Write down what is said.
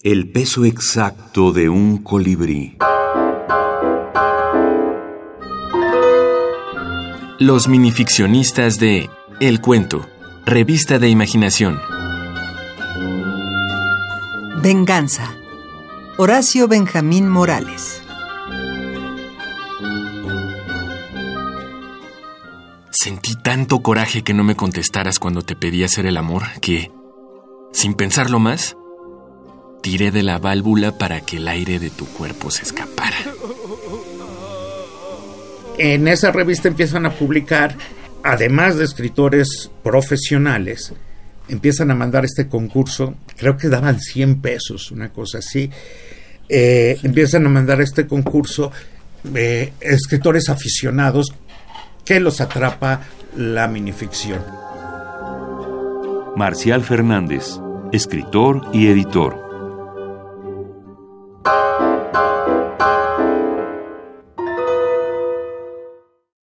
El peso exacto de un colibrí. Los minificcionistas de El Cuento, revista de imaginación. Venganza. Horacio Benjamín Morales. Sentí tanto coraje que no me contestaras cuando te pedí hacer el amor que, sin pensarlo más, tiré de la válvula para que el aire de tu cuerpo se escapara. En esa revista empiezan a publicar, además de escritores profesionales, empiezan a mandar este concurso, creo que daban 100 pesos, una cosa así, eh, empiezan a mandar este concurso eh, escritores aficionados que los atrapa la minificción. Marcial Fernández, escritor y editor.